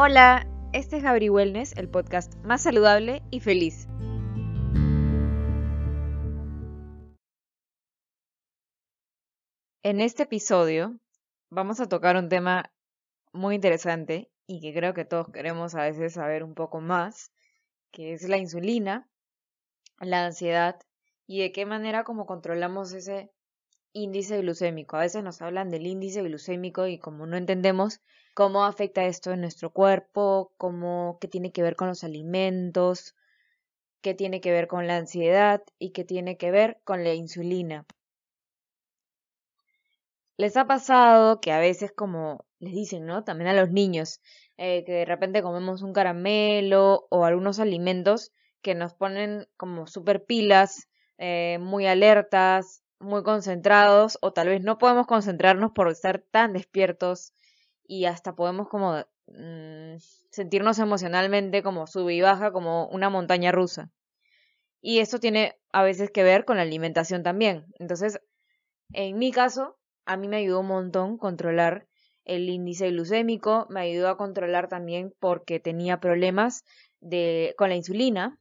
Hola, este es Gabri Wellness, el podcast más saludable y feliz. En este episodio vamos a tocar un tema muy interesante y que creo que todos queremos a veces saber un poco más, que es la insulina, la ansiedad y de qué manera como controlamos ese índice glucémico. A veces nos hablan del índice glucémico y como no entendemos cómo afecta esto en nuestro cuerpo, cómo qué tiene que ver con los alimentos, qué tiene que ver con la ansiedad y qué tiene que ver con la insulina. ¿Les ha pasado que a veces como les dicen, ¿no? También a los niños, eh, que de repente comemos un caramelo o algunos alimentos que nos ponen como super pilas, eh, muy alertas, muy concentrados o tal vez no podemos concentrarnos por estar tan despiertos y hasta podemos como mm, sentirnos emocionalmente como sube y baja como una montaña rusa. Y esto tiene a veces que ver con la alimentación también. Entonces, en mi caso, a mí me ayudó un montón controlar el índice glucémico, me ayudó a controlar también porque tenía problemas de, con la insulina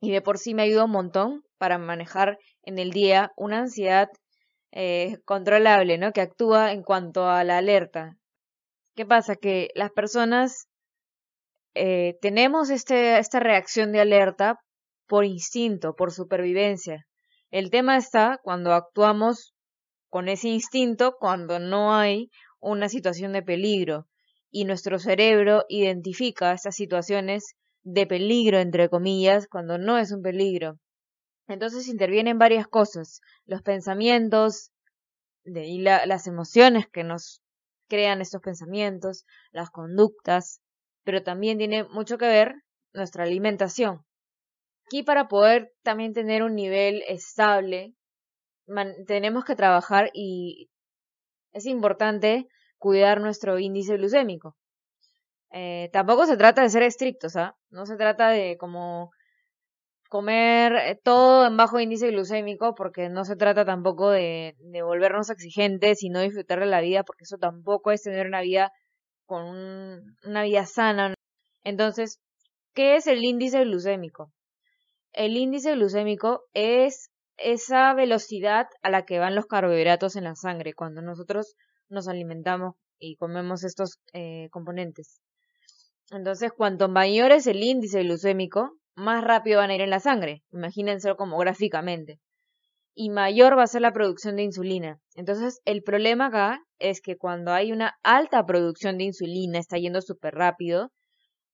y de por sí me ayudó un montón para manejar en el día una ansiedad eh, controlable, ¿no? Que actúa en cuanto a la alerta. ¿Qué pasa? Que las personas eh, tenemos este, esta reacción de alerta por instinto, por supervivencia. El tema está cuando actuamos con ese instinto cuando no hay una situación de peligro y nuestro cerebro identifica estas situaciones de peligro, entre comillas, cuando no es un peligro. Entonces intervienen varias cosas, los pensamientos y las emociones que nos crean estos pensamientos, las conductas, pero también tiene mucho que ver nuestra alimentación. Aquí para poder también tener un nivel estable, tenemos que trabajar y es importante cuidar nuestro índice glucémico. Eh, tampoco se trata de ser estrictos, ¿ah? No se trata de como comer eh, todo en bajo índice glucémico, porque no se trata tampoco de, volvernos exigentes y no disfrutar de la vida, porque eso tampoco es tener una vida con una vida sana. Entonces, ¿qué es el índice glucémico? El índice glucémico es esa velocidad a la que van los carbohidratos en la sangre cuando nosotros nos alimentamos y comemos estos eh, componentes. Entonces, cuanto mayor es el índice glucémico, más rápido van a ir en la sangre. Imagínenselo como gráficamente. Y mayor va a ser la producción de insulina. Entonces, el problema acá es que cuando hay una alta producción de insulina, está yendo súper rápido,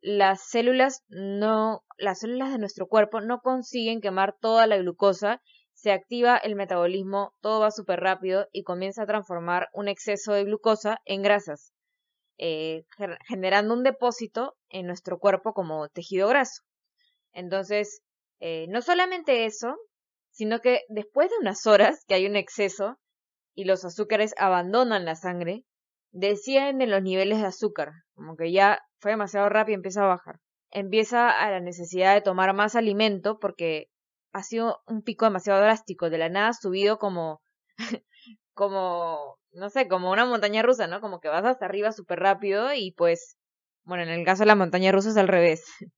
las células no, las células de nuestro cuerpo no consiguen quemar toda la glucosa, se activa el metabolismo, todo va súper rápido y comienza a transformar un exceso de glucosa en grasas. Eh, generando un depósito en nuestro cuerpo como tejido graso. Entonces, eh, no solamente eso, sino que después de unas horas que hay un exceso y los azúcares abandonan la sangre, descienden los niveles de azúcar, como que ya fue demasiado rápido y empieza a bajar. Empieza a la necesidad de tomar más alimento porque ha sido un pico demasiado drástico, de la nada subido como como no sé, como una montaña rusa, ¿no? Como que vas hasta arriba súper rápido y pues, bueno, en el caso de la montaña rusa es al revés.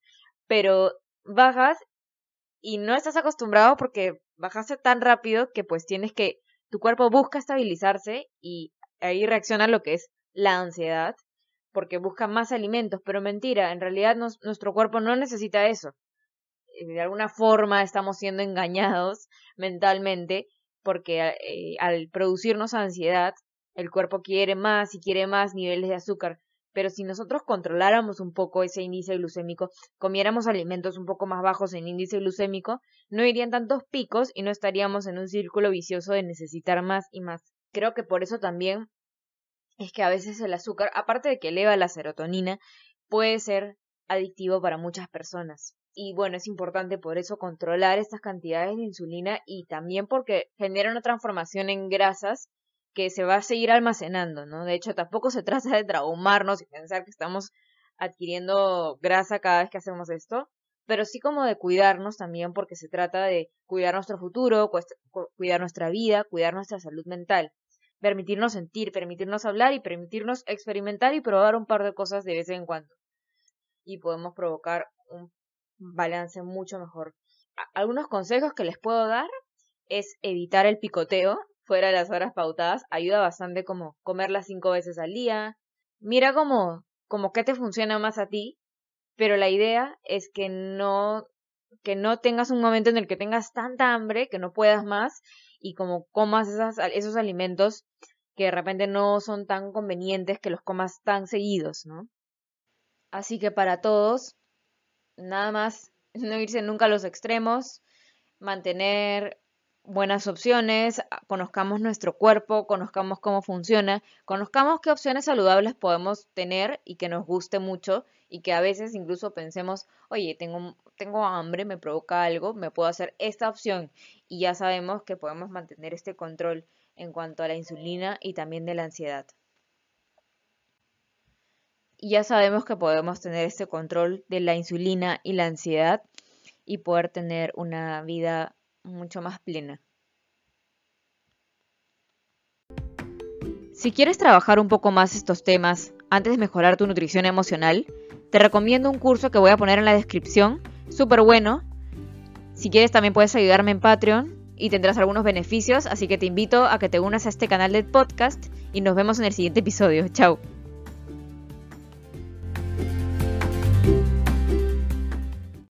Pero bajas y no estás acostumbrado porque bajaste tan rápido que pues tienes que, tu cuerpo busca estabilizarse y ahí reacciona lo que es la ansiedad porque busca más alimentos, pero mentira, en realidad nuestro cuerpo no necesita eso. Eh, de alguna forma estamos siendo engañados mentalmente porque eh, al producirnos ansiedad, el cuerpo quiere más y quiere más niveles de azúcar. Pero si nosotros controláramos un poco ese índice glucémico, comiéramos alimentos un poco más bajos en índice glucémico, no irían tantos picos y no estaríamos en un círculo vicioso de necesitar más y más. Creo que por eso también es que a veces el azúcar, aparte de que eleva la serotonina, puede ser adictivo para muchas personas y bueno, es importante por eso controlar estas cantidades de insulina y también porque genera una transformación en grasas que se va a seguir almacenando, ¿no? De hecho, tampoco se trata de traumarnos y pensar que estamos adquiriendo grasa cada vez que hacemos esto, pero sí como de cuidarnos también porque se trata de cuidar nuestro futuro, cuidar nuestra vida, cuidar nuestra salud mental, permitirnos sentir, permitirnos hablar y permitirnos experimentar y probar un par de cosas de vez en cuando. y podemos provocar un balance mucho mejor. Algunos consejos que les puedo dar es evitar el picoteo fuera de las horas pautadas. Ayuda bastante como comerlas cinco veces al día. Mira como, como qué te funciona más a ti, pero la idea es que no que no tengas un momento en el que tengas tanta hambre que no puedas más y como comas esos alimentos que de repente no son tan convenientes que los comas tan seguidos, ¿no? Así que para todos, nada más no irse nunca a los extremos, mantener buenas opciones, conozcamos nuestro cuerpo, conozcamos cómo funciona, conozcamos qué opciones saludables podemos tener y que nos guste mucho y que a veces incluso pensemos, oye, tengo, tengo hambre, me provoca algo, me puedo hacer esta opción y ya sabemos que podemos mantener este control en cuanto a la insulina y también de la ansiedad. Y ya sabemos que podemos tener este control de la insulina y la ansiedad y poder tener una vida mucho más plena. Si quieres trabajar un poco más estos temas antes de mejorar tu nutrición emocional, te recomiendo un curso que voy a poner en la descripción, súper bueno. Si quieres también puedes ayudarme en Patreon y tendrás algunos beneficios, así que te invito a que te unas a este canal de podcast y nos vemos en el siguiente episodio. Chao.